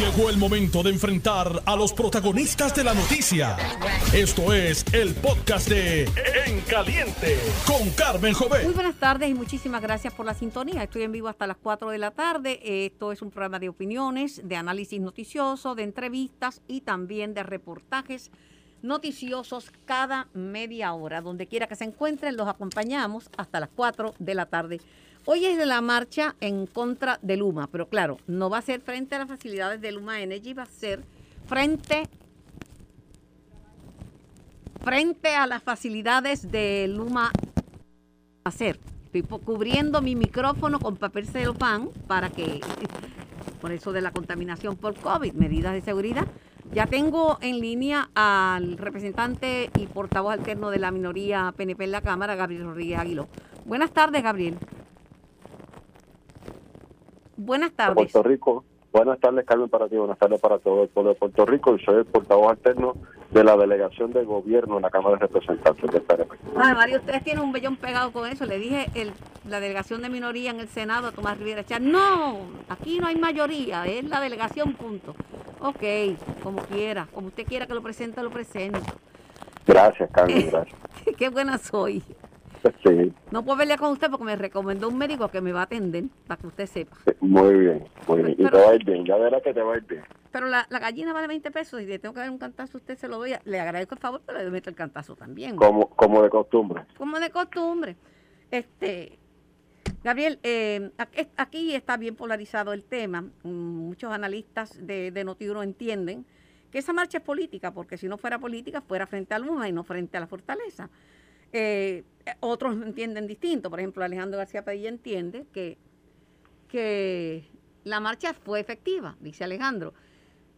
Llegó el momento de enfrentar a los protagonistas de la noticia. Esto es el podcast de En Caliente con Carmen Jovet. Muy buenas tardes y muchísimas gracias por la sintonía. Estoy en vivo hasta las 4 de la tarde. Esto es un programa de opiniones, de análisis noticioso, de entrevistas y también de reportajes noticiosos cada media hora. Donde quiera que se encuentren, los acompañamos hasta las 4 de la tarde. Hoy es de la marcha en contra de Luma, pero claro, no va a ser frente a las facilidades de Luma Energy, va a ser frente frente a las facilidades de Luma hacer. Estoy cubriendo mi micrófono con papel celofán para que, por eso de la contaminación por COVID, medidas de seguridad. Ya tengo en línea al representante y portavoz alterno de la minoría PNP en la Cámara, Gabriel Rodríguez Aguiló. Buenas tardes, Gabriel. Buenas tardes. Puerto Rico. Buenas tardes, Carmen, para ti. Buenas tardes para todo el pueblo de Puerto Rico. Soy el portavoz alterno de la delegación de gobierno en la Cámara de Representantes del PNP. Ay, Mario, ustedes tienen un bellón pegado con eso. Le dije el, la delegación de minoría en el Senado a Tomás Rivera Char, no, aquí no hay mayoría, es la delegación, punto. Ok, como quiera, como usted quiera que lo presente, lo presente. Gracias, Carmen, gracias. Qué buena soy. Sí. No puedo verle con usted porque me recomendó un médico que me va a atender, para que usted sepa. Muy bien, muy bien. y te va a ir bien, ya verá que te va a ir bien. Pero la, la gallina vale 20 pesos y le tengo que dar un cantazo, usted se lo doy. Le agradezco el favor, pero le meto el cantazo también. Como, como de costumbre. Como de costumbre. Este, Gabriel, eh, aquí está bien polarizado el tema. Muchos analistas de, de Notiuno entienden que esa marcha es política, porque si no fuera política, fuera frente a Luma y no frente a la fortaleza. Eh, otros entienden distinto. Por ejemplo, Alejandro García Padilla entiende que, que la marcha fue efectiva, dice Alejandro.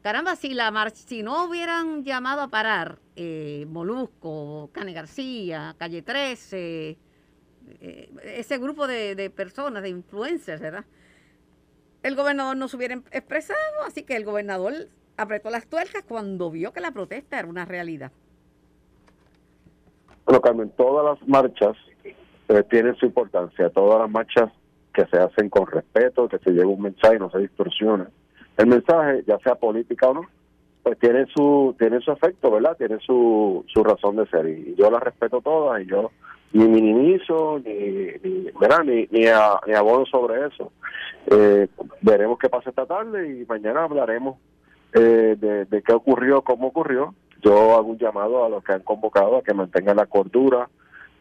Caramba, si la marcha, si no hubieran llamado a parar eh, Molusco, Cane García, Calle 13, eh, ese grupo de, de, personas, de influencers, ¿verdad? El gobernador no se hubiera expresado, así que el gobernador apretó las tuercas cuando vio que la protesta era una realidad. Bueno, Carmen, todas las marchas eh, tienen su importancia, todas las marchas que se hacen con respeto, que se lleva un mensaje, no se distorsiona. El mensaje, ya sea política o no, pues tiene su tiene su efecto, ¿verdad? Tiene su, su razón de ser y yo las respeto todas y yo ni minimizo ni ni, ¿verdad? ni, ni, ni abono sobre eso. Eh, veremos qué pasa esta tarde y mañana hablaremos eh, de qué ocurrió, cómo ocurrió yo hago un llamado a los que han convocado a que mantengan la cordura,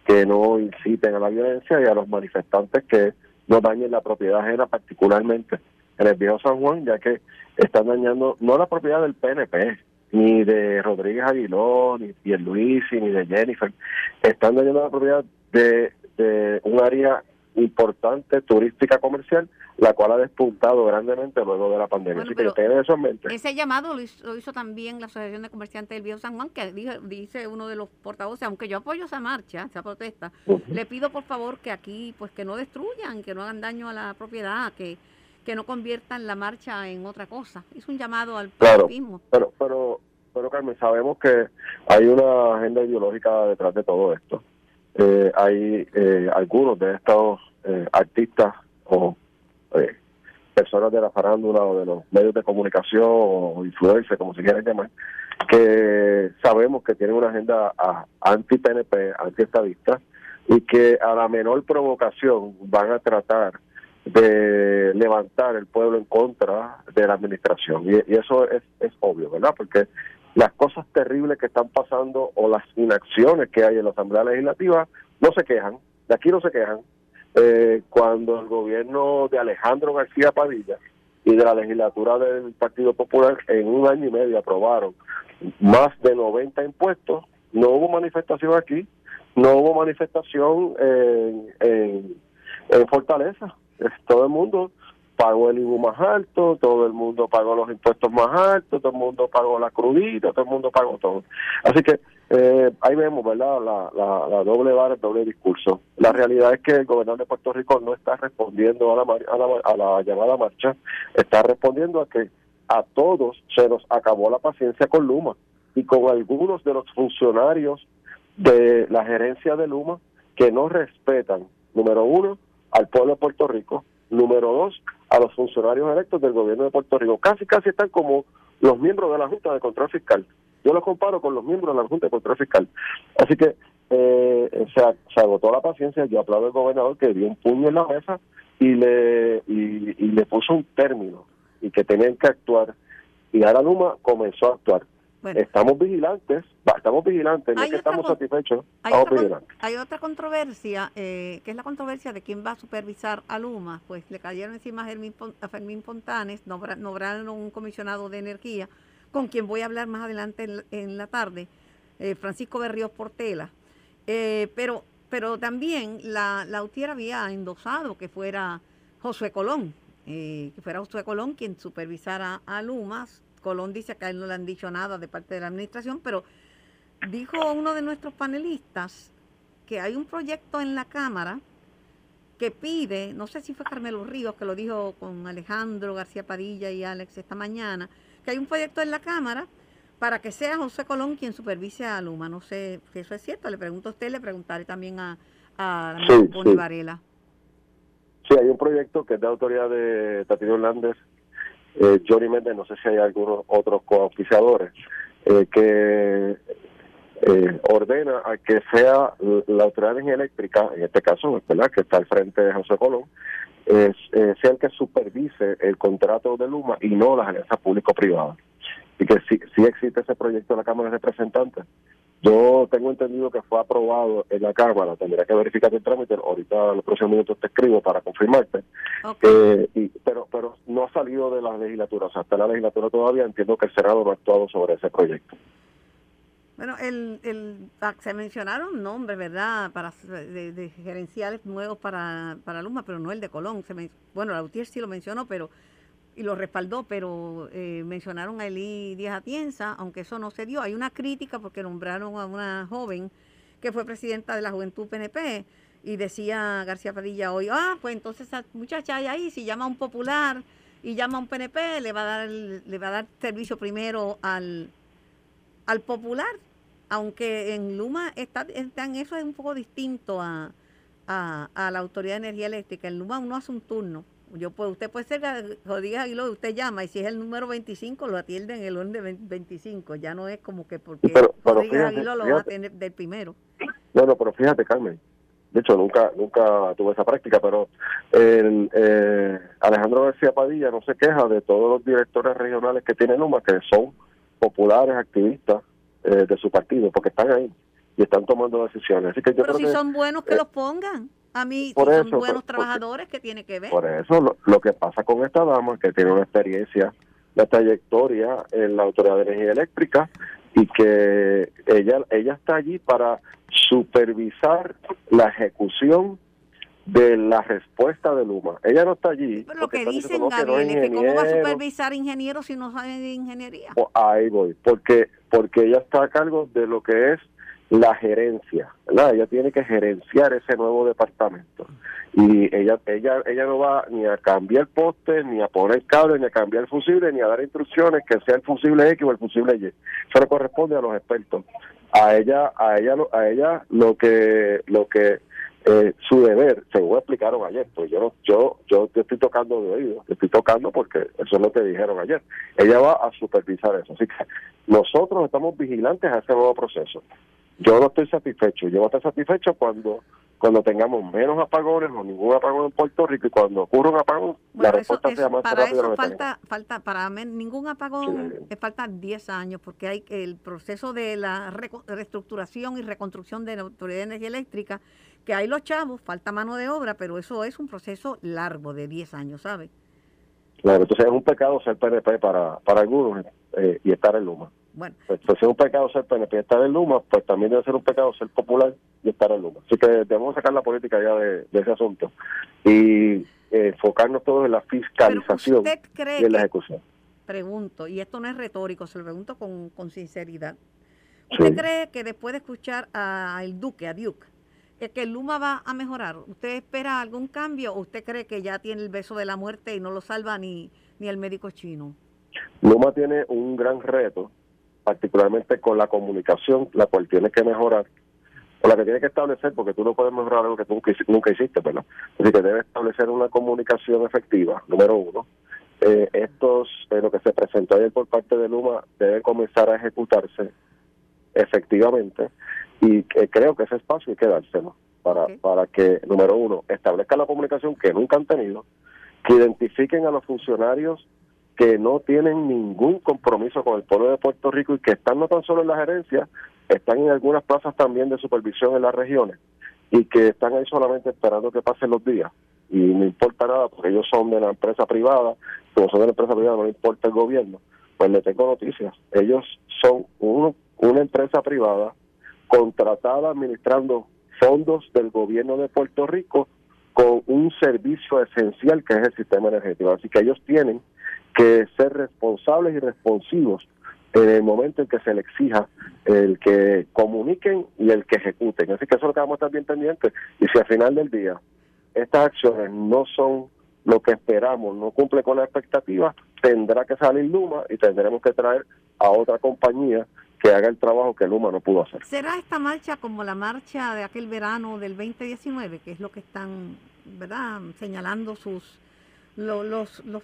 que no inciten a la violencia y a los manifestantes que no dañen la propiedad ajena, particularmente en el viejo San Juan, ya que están dañando no la propiedad del PNP, ni de Rodríguez Aguiló, ni de Luis, ni de Jennifer, están dañando la propiedad de, de un área importante turística comercial la cual ha despuntado grandemente luego de la pandemia. Así que eso en mente. Ese llamado lo hizo, también la Asociación de Comerciantes del Viejo San Juan, que dice uno de los portavoces, aunque yo apoyo esa marcha, esa protesta, le pido por favor que aquí, pues que no destruyan, que no hagan daño a la propiedad, que, que no conviertan la marcha en otra cosa. Es un llamado al claro, Pero, pero, pero Carmen, sabemos que hay una agenda ideológica detrás de todo esto. Eh, hay eh, algunos de estos eh, artistas o eh, personas de la farándula o de los medios de comunicación o influencers, como se quiera llamar, que sabemos que tienen una agenda anti-PNP, anti-estadista, y que a la menor provocación van a tratar de levantar el pueblo en contra de la administración. Y, eso es, es obvio, ¿verdad? Porque las cosas terribles que están pasando o las inacciones que hay en la Asamblea Legislativa no se quejan, de aquí no se quejan, eh, cuando el gobierno de Alejandro García Padilla y de la legislatura del Partido Popular en un año y medio aprobaron más de 90 impuestos, no hubo manifestación aquí, no hubo manifestación en, en, en Fortaleza. Todo el mundo pagó el IBU más alto, todo el mundo pagó los impuestos más altos, todo el mundo pagó la crudita, todo el mundo pagó todo. Así que eh, ahí vemos, ¿verdad?, la, la, doble vara, el doble discurso. La realidad es que el gobernador de Puerto Rico no está respondiendo a la, a la, a la llamada marcha, está respondiendo a que a todos se nos acabó la paciencia con Luma y con algunos de los funcionarios de la gerencia de Luma que no respetan, número uno, al pueblo de Puerto Rico, número dos, a los funcionarios electos del gobierno de Puerto Rico. Casi, casi están como los miembros de la Junta de Control Fiscal. Yo los comparo con los miembros de la Junta de Control Fiscal. Así que eh, se, agotó la paciencia. Yo aplaudo al gobernador que dio un puño en la mesa y le, y, le puso un término y que tenían que actuar. Y ahora Luma comenzó a actuar. Estamos vigilantes, estamos vigilantes, no es que estamos satisfechos, estamos vigilantes. Hay otra controversia, eh, que es la controversia de quién va a supervisar a Luma. Pues le cayeron encima a Fermín, Fontanes, nombraron un comisionado de energía, con quien voy a hablar más adelante en, la tarde, eh, Francisco Berríos Portela. Eh, pero, pero también la, la UTIER había endosado que fuera Josué Colón, que fuera Josué Colón quien supervisara a Lumas Colón dice que a él no le han dicho nada de parte de la administración, pero dijo uno de nuestros panelistas que hay un proyecto en la Cámara que pide, no sé si fue Carmelo Ríos que lo dijo con Alejandro García Padilla y Alex esta mañana, que hay un proyecto en la Cámara para que sea José Colón quien supervise a Luma. No sé si eso es cierto, le pregunto a usted, le preguntaré también a, a sí, Varela. Sí, hay un proyecto que es de autoridad de Tatino Hernández eh, Johnny Méndez, no sé si hay algunos otros cooficiadores, eh, que eh, ordena a que sea la autoridad eléctrica, en este caso, ¿verdad? que está al frente de José Colón, eh, sea el que supervise el contrato de Luma y no las alianzas público-privadas. Y que sí, sí existe ese proyecto en la Cámara de Representantes, yo tengo entendido que fue aprobado en la Cámara, tendría que verificar el trámite, ahorita en los próximos minutos te escribo para confirmarte, eh, y, pero pero no ha salido de la legislatura, o sea, está en la legislatura todavía, entiendo que el Senado no ha actuado sobre ese proyecto. Bueno, el, el, ah, se mencionaron nombres, ¿verdad?, para de, gerenciales nuevos para, para Luma, pero no el de Colón. Se bueno, la UTIER sí lo mencionó, pero y lo respaldó, pero eh, mencionaron a Eli Díaz Atienza, aunque eso no se dio. Hay una crítica porque nombraron a una joven que fue presidenta de la Juventud PNP y decía García Padilla hoy, ah, pues entonces esa muchacha ahí, si llama a un popular y llama a un PNP, le va a dar, le va a dar servicio primero al, al popular, aunque en Luma está, en eso es un poco distinto a, a, a la Autoridad de Energía Eléctrica. En Luma uno hace un turno yo pues usted puede ser Rodríguez Aguiló, usted llama y si es el número 25 lo atienden el orden de 25, ya no es como que porque pero, Rodríguez Aguiló lo va a tener del primero. Bueno, pero fíjate Carmen, de hecho nunca nunca tuve esa práctica, pero el, eh, Alejandro García Padilla no se queja de todos los directores regionales que tiene Luma, que son populares, activistas eh, de su partido, porque están ahí y están tomando decisiones. Así que pero si son buenos que eh, los pongan. A mí, por son buenos trabajadores, que tiene que ver? Por eso, lo, que pasa con esta dama, que tiene una experiencia, una trayectoria en la Autoridad de Energía Eléctrica, y que ella, ella está allí para supervisar la ejecución de la respuesta de Luma. Ella no está allí. Pero lo que dicen, Gabriel, es que cómo va a supervisar ingenieros si no sabe de ingeniería. ahí voy, porque, porque ella está a cargo de lo que es la gerencia, ¿verdad? Ella tiene que gerenciar ese nuevo departamento. Y ella ella ella no va ni a cambiar poste, ni a poner cable, ni a cambiar fusible, ni a dar instrucciones que sea el fusible X o el fusible Y. Eso le corresponde a los expertos. A ella a ella a ella lo que lo que eh, su deber, según explicaron ayer, pues yo yo yo te estoy tocando de oído, te estoy tocando porque eso es lo que dijeron ayer. Ella va a supervisar eso. Así que nosotros estamos vigilantes a ese nuevo proceso. Yo no estoy satisfecho. Yo voy a estar satisfecho cuando cuando tengamos menos apagones o ningún apagón en Puerto Rico y cuando ocurra un apagón, la respuesta sea más para eso falta, falta, para ningún apagón sí. faltan 10 años porque hay el proceso de la reestructuración y reconstrucción de la Autoridad de Energía Eléctrica, que hay los chavos, falta mano de obra, pero eso es un proceso largo de 10 años, ¿sabes? Claro, entonces es un pecado ser PNP para, para algunos eh, y estar en Luma. Bueno. Pues, pues, si es un pecado ser PNP y estar en Luma, pues también debe ser un pecado ser popular y estar en Luma. Así que debemos sacar la política ya de, ese asunto y eh, enfocarnos todos en la fiscalización y en la ejecución. Pregunto, y esto no es retórico, se lo pregunto con, con sinceridad. ¿Usted cree que después de escuchar al Duque, a Duke, que el Luma va a mejorar? ¿Usted espera algún cambio o usted cree que ya tiene el beso de la muerte y no lo salva ni, ni el médico chino? Luma tiene un gran reto particularmente con la comunicación, la cual tiene que mejorar, o la que tiene que establecer, porque tú no puedes mejorar algo que tú nunca, hiciste, ¿verdad? Así que debe establecer una comunicación efectiva, número uno. Eh, estos, eh, lo que se presentó ayer por parte de Luma, debe comenzar a ejecutarse efectivamente y creo que ese espacio hay que dárselo para, para que, número uno, establezca la comunicación que nunca han tenido, que identifiquen a los funcionarios que no tienen ningún compromiso con el pueblo de Puerto Rico y que están no tan solo en la gerencia, están en algunas plazas también de supervisión en las regiones y que están ahí solamente esperando que pasen los días. Y no importa nada porque ellos son de la empresa privada, como son de la empresa privada no importa el gobierno. Pues le tengo noticias. Ellos son una empresa privada contratada administrando fondos del gobierno de Puerto Rico con un servicio esencial que es el sistema energético. Así que ellos tienen que ser responsables y responsivos en el momento en que se le exija el que comuniquen y el que ejecuten. Así que eso es lo que vamos a estar bien pendientes. Y si al final del día estas acciones no son lo que esperamos, no cumple con la expectativa, tendrá que salir Luma y tendremos que traer a otra compañía que haga el trabajo que Luma no pudo hacer. ¿Será esta marcha como la marcha de aquel verano del 2019, que es lo que están, ¿verdad?, señalando sus los, los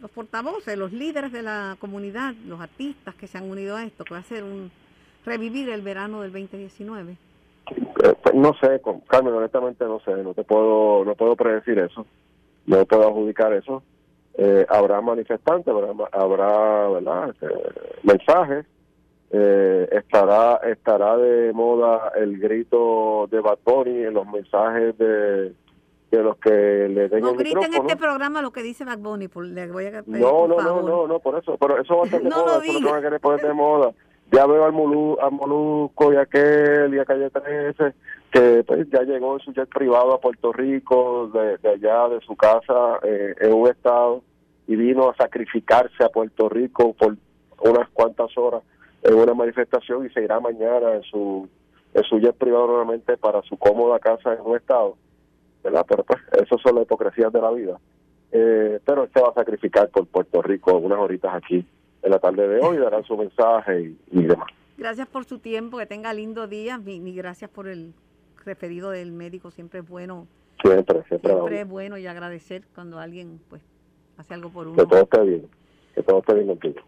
los portavoces, los líderes de la comunidad, los artistas que se han unido a esto, que va a ser un revivir el verano del 2019? Eh, no sé, Carmen, honestamente no sé, no te puedo, no puedo predecir eso, no puedo adjudicar eso. Eh, habrá manifestantes, habrá. Este, mensajes, eh, estará estará de moda el grito de Batoni en los mensajes de de los que le den no el griten micrófono. este programa lo que dice Bad Bunny, por, le voy a pedir, no, por no, favor. no, no, no, por eso, pero eso va a estar de No moda, eso no va a querer poner de moda. Ya veo al, Molu, al Molusco y a aquel y a Calle 13 que pues, ya llegó en su jet privado a Puerto Rico, de, de allá, de su casa, eh, en un estado, y vino a sacrificarse a Puerto Rico por unas cuantas horas en una manifestación y se irá mañana en su, en su jet privado nuevamente para su cómoda casa en un estado. ¿Verdad? Pero pues, eso son las hipocresías de la vida. Eh, pero él se va a sacrificar por Puerto Rico unas horitas aquí en la tarde de hoy, darán su mensaje y, y demás. Gracias por su tiempo, que tenga lindo día, y, y gracias por el referido del médico, siempre es bueno, Siempre, siempre. siempre es bueno y agradecer cuando alguien pues hace algo por uno. Que todo esté bien, que todo esté bien contigo.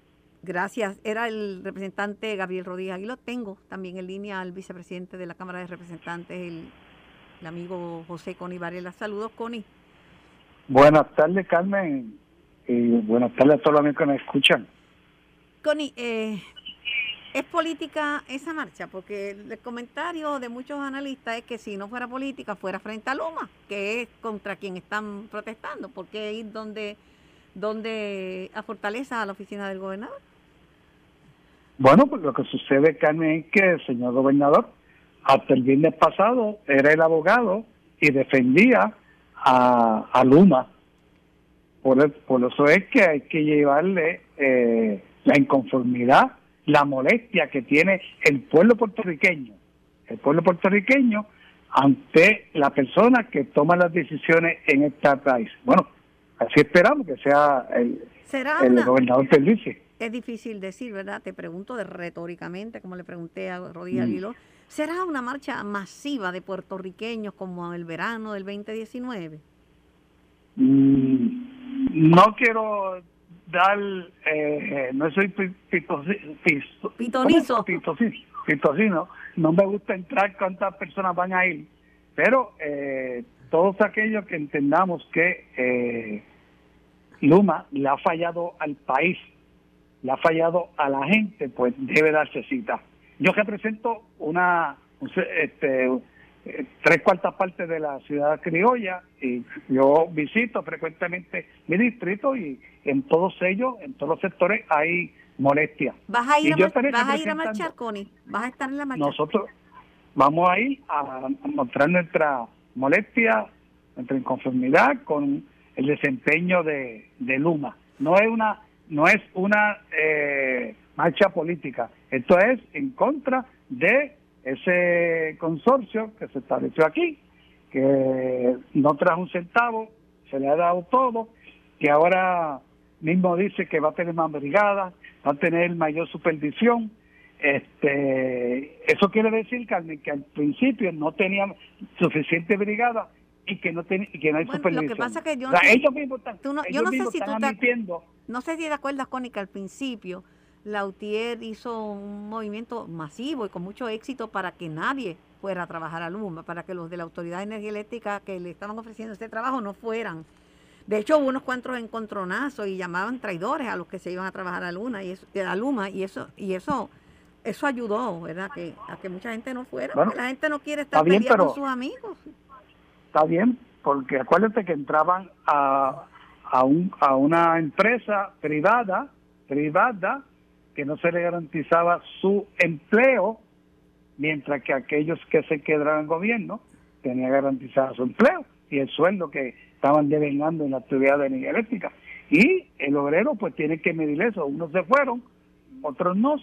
Gracias. Era el representante Gabriel Rodríguez. Aquí lo tengo también en línea al vicepresidente de la Cámara de Representantes, el, el amigo José Coni Varela. Saludos, Coni. Buenas tardes, Carmen, y buenas tardes a todos los amigos que nos escuchan. Coni, eh, ¿es política esa marcha? Porque el comentario de muchos analistas es que si no fuera política, fuera frente a Luma, que es contra quien están protestando. ¿Por qué ir donde, donde a Fortaleza, a la oficina del gobernador? Bueno, pues lo que sucede, Carmen, es que el señor gobernador, hasta el viernes pasado, era el abogado y defendía a, a Luma. Por, el- por eso es que hay que llevarle eh, la inconformidad, la molestia que tiene el pueblo puertorriqueño, el pueblo puertorriqueño ante la persona que toma las decisiones en este país. Bueno, así esperamos que sea el, ¿Será el una, gobernador Pierluisi. es difícil decir, ¿verdad? Te pregunto de retóricamente, como le pregunté a Rodríguez Mm. ¿Será una marcha masiva de puertorriqueños como el verano del 2019? Mm, no quiero dar, eh, no soy Pitonizo. pitosino, no me gusta entrar cuántas personas van a ir, pero eh, todos aquellos que entendamos que eh, Luma le ha fallado al país, le ha fallado a la gente, pues debe darse cita. Yo represento una, este, eh, tres cuartas partes de la ciudad criolla y yo visito frecuentemente mi distrito y en todos ellos, en todos los sectores hay molestia. ¿Vas a ir, a, vas a, ir a marchar, Connie? ¿Vas a estar en la marcha? Nosotros vamos a ir a, a mostrar nuestra molestia, nuestra inconformidad con el desempeño de, de Luma. No es una no es una eh, marcha política. Esto es en contra de ese consorcio que se estableció aquí, que no trajo un centavo, se le ha dado todo, que ahora mismo dice que va a tener más brigadas, va a tener mayor supervisión. este, eso quiere decir, Carmen, que al principio no tenían suficiente brigada y que no ten, y que no hay Bueno, supervisión. lo que pasa que yo O no sea, ellos mismos están, no- yo ellos no sé si tú te- No sé si te acuerdas, Connie, que al principio Lautier hizo un movimiento masivo y con mucho éxito para que nadie fuera a trabajar a Luma, para que los de la Autoridad de Energía Eléctrica que le estaban ofreciendo este trabajo no fueran. De hecho, hubo unos cuantos encontronazos y llamaban traidores a los que se iban a trabajar a Luna y eso, a Luma y eso y eso eso ayudó, ¿verdad? Que a que mucha gente no fuera, Bueno, porque la gente no quiere estar bien, con pero- sus amigos. está bien, porque acuérdate que entraban a, a, un, a una empresa privada, privada, que no se le garantizaba su empleo, mientras que aquellos que se quedaran en gobierno tenían garantizado su empleo y el sueldo que estaban devengando en la actividad de energía eléctrica. Y el obrero pues tiene que medir eso. Unos se fueron, otros no.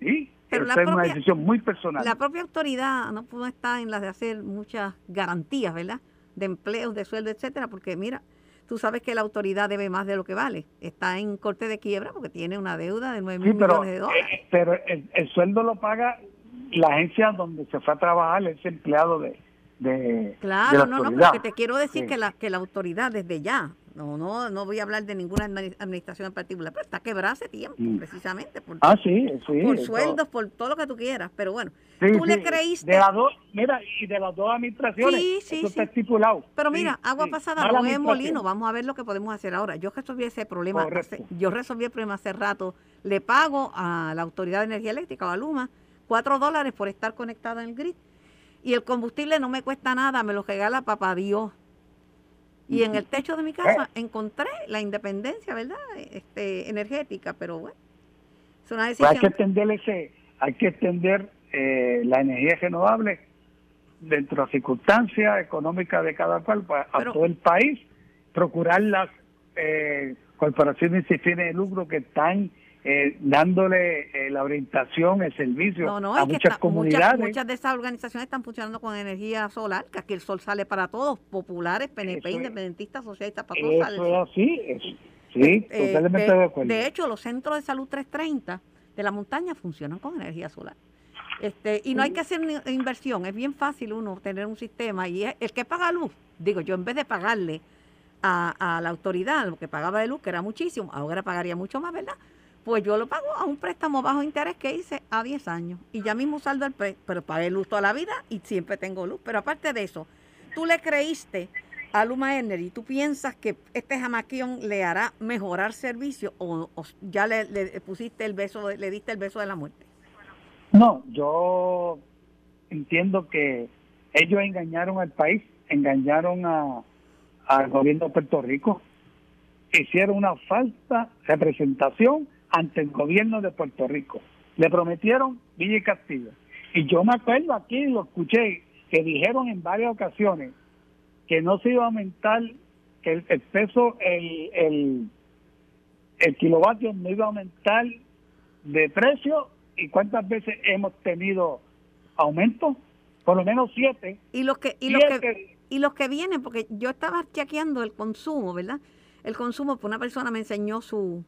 Y Pero la es una decisión muy personal. La propia autoridad no pudo estar en las de hacer muchas garantías, ¿verdad? De empleos, de sueldo, etcétera, porque mira, tú sabes que la autoridad debe más de lo que vale. Está en corte de quiebra porque tiene una deuda de 9 Sí, mil millones de dólares. eh, pero el, el sueldo lo paga la agencia donde se fue a trabajar ese empleado de, de, de Claro, la no, no, pero que te quiero decir Sí. que la que la autoridad desde ya, no no no voy a hablar de ninguna admini- administración en particular, pero está quebrada hace tiempo, Mm. precisamente por, Ah, sí, sí. por sueldos, por todo lo que tú quieras, pero bueno, sí, tú le creíste De las dos, mira, y de las dos administraciones. Sí, sí, eso está estipulado. Pero mira, agua pasada no es molino. Vamos a ver lo que podemos hacer ahora. Yo resolví ese problema. Hace- yo resolví el problema hace rato. Le pago a la Autoridad de Energía Eléctrica, o a Luma, cuatro dólares por estar conectada en el grid. Y el combustible no me cuesta nada, me lo regala papá Dios. Y en el techo de mi casa encontré la independencia, ¿verdad? Este, energética, pero bueno, es una Pues hay que extender ese, hay que extender eh, la energía renovable dentro de las circunstancias económicas de cada cual pues, a todo el país, procurar las eh, corporaciones sin fines de lucro que están eh, dándole eh, la orientación, el servicio No, no, a muchas está- comunidades. muchas, muchas de esas organizaciones están funcionando con energía solar, que aquí el sol sale para todos, populares, PNP, Eso independentistas, socialistas, para todos sale Eso sol. es así, sí, Eh, totalmente de, de acuerdo. de hecho, los centros de salud 330 de la montaña funcionan con energía solar. Este, y no hay que hacer inversión, es bien fácil uno tener un sistema y es- el que paga luz, digo yo, en vez de pagarle a, a la autoridad lo que pagaba de luz, que era muchísimo, ahora pagaría mucho más, ¿verdad? Pues yo lo pago a un préstamo bajo interés que hice a 10 años y ya mismo saldo el préstamo, pero pagué luz toda la vida y siempre tengo luz. Pero aparte de eso, tú le creíste a Luma Energy, ¿tú piensas que este jamaquión le hará mejorar servicio o, ya le, le pusiste el beso, le diste el beso de la muerte? No, yo entiendo que ellos engañaron al país, engañaron a, al gobierno de Puerto Rico, hicieron una falsa representación ante el gobierno de Puerto Rico. Le prometieron Villa y Castillo. Y yo me acuerdo aquí, lo escuché, que dijeron en varias ocasiones que no se iba a aumentar, que el, el peso, el, el, el kilovatio no iba a aumentar de precio y cuántas veces hemos tenido aumento por lo menos siete Y los que, y los que, y los que vienen, porque yo estaba chequeando el consumo, ¿verdad? El consumo, pues una persona me enseñó su,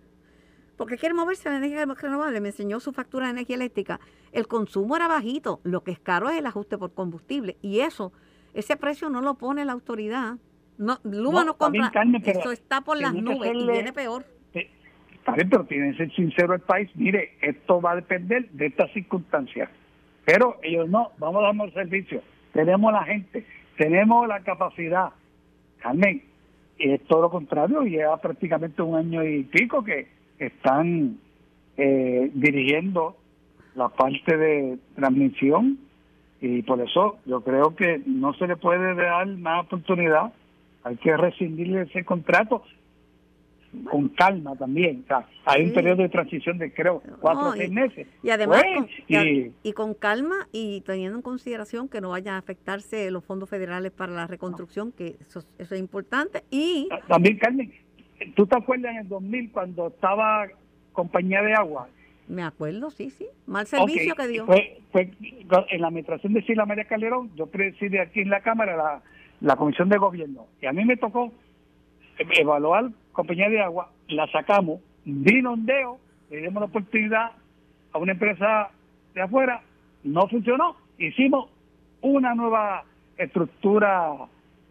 porque quiere moverse la energía renovable, me enseñó su factura de energía eléctrica. El consumo era bajito, lo que es caro es el ajuste por combustible. Y eso, ese precio no lo pone la autoridad. No, Luma No, compra, Carmen, eso está por las nubes y viene peor. Eh, Está bien, pero tiene que ser sincero el país. Mire, esto va a depender de estas circunstancias. Pero ellos no, vamos a darnos servicio. Tenemos la gente, tenemos la capacidad. Carmen, y es todo lo contrario, lleva prácticamente un año y pico que están eh, dirigiendo la parte de transmisión y por eso yo creo que no se le puede dar más oportunidad. Hay que rescindirle ese contrato con calma también. O sea, hay Sí. un periodo de transición de creo cuatro o seis meses. Y además, Pues, con, y, a- y- y con calma y teniendo en consideración que no vayan a afectarse los fondos federales para la reconstrucción, que eso, eso es importante. Y también, Carmen, ¿tú te acuerdas en el 2000 cuando estaba compañía de agua? me acuerdo, sí, sí, mal servicio que dio. Fue, fue en la administración de Sila María Calderón, yo presidí aquí en la Cámara la, la Comisión de Gobierno. Y a mí me tocó evaluar compañía de agua, la sacamos, vino ondeo, le dimos la oportunidad a una empresa de afuera, no funcionó. Hicimos una nueva estructura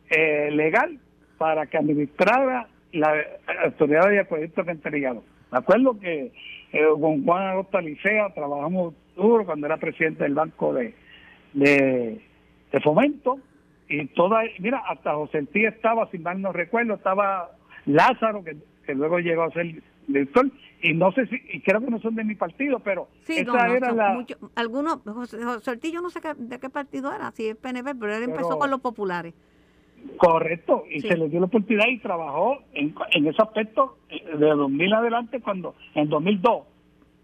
eh, legal para que administrara la autoridad de acueducto cantarillado. Me acuerdo que eh, con Juan Agosta Licea trabajamos duro cuando era presidente del Banco de, de, Fomento y toda, mira, hasta José Tía estaba, sin mal no recuerdo, estaba Lázaro, que, luego llegó a ser director, y no sé si, y creo que no son de mi partido, pero esa era la... algunos, José, José yo no sé de qué partido era, si es PNP, pero él empezó con los populares. Correcto, y se le dio la oportunidad y trabajó en, en ese aspecto eh, de 2000 adelante, cuando en 2002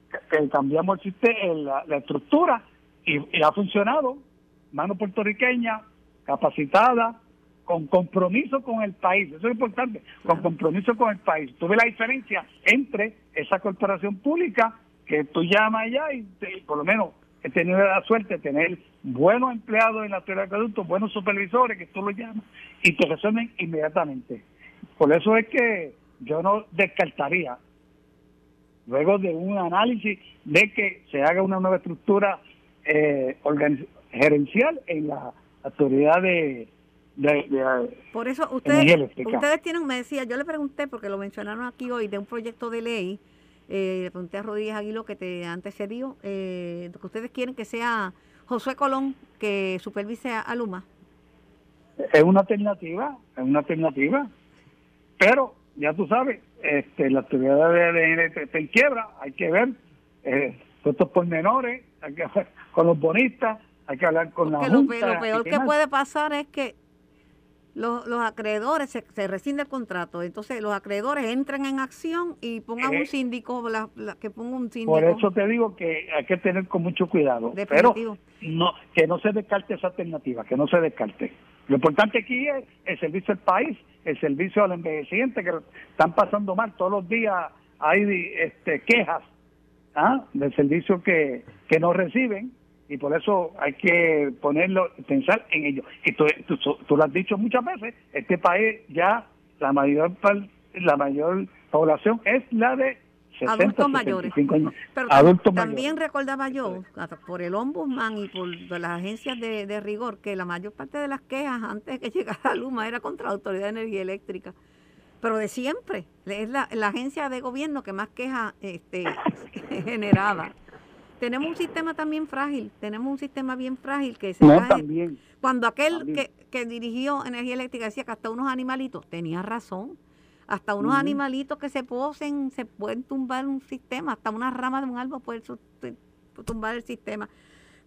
que cambiamos el sistema, la, la estructura y, ha funcionado. Mano puertorriqueña, capacitada, con compromiso con el país, eso es importante, con compromiso con el país. Tuve la diferencia entre esa corporación pública que tú llamas allá y por lo menos he tenido la suerte de tener buenos empleados en la teoría de acueducto, buenos supervisores que tú lo llamas y te resuelven inmediatamente. Por eso es que yo no descartaría, luego de un análisis, de que se haga una nueva estructura eh, gerencial en la autoridad de, por eso ustedes, ustedes tienen, me decía, yo le pregunté, porque lo mencionaron aquí hoy, de un proyecto de ley eh, le pregunté a Rodríguez Aguilo que te antecedió, eh, que ustedes quieren que sea José Colón que supervise a, Luma. Es una alternativa, es una alternativa, pero ya tú sabes, este, la actividad de ADN está en quiebra, hay que ver eh, estos pormenores, hay que ver con los bonistas, hay que hablar con la Junta. lo peor que puede pasar es que los, los acreedores se, se rescinde el contrato, entonces los acreedores entran en acción y pongan un eh, síndico, que ponga un síndico. Por eso te digo que hay que tener con mucho cuidado, pero no que no se descarte esa alternativa, que no se descarte. Lo importante aquí es el servicio al país, el servicio al envejeciente que están pasando mal todos los días, hay este, quejas ¿ah? del servicio que, que no reciben y por eso hay que ponerlo, pensar en ello. Y tú, tú, lo has dicho muchas veces, este país ya la mayor la mayor población es la de 60, adultos mayores. Pero también recordaba yo, por el ombudsman y por las agencias de, rigor, que la mayor parte de las quejas antes de que llegara Luma era contra la Autoridad de Energía Eléctrica. Pero de siempre, es la, la agencia de gobierno que más quejas este, generaba tenemos un sistema también frágil, tenemos un sistema bien frágil que se también, Cuando aquel Que, que, dirigió energía eléctrica decía que hasta unos animalitos, tenía razón, hasta unos animalitos que se posen, se pueden tumbar un sistema, hasta una rama de un árbol puede tumbar el sistema.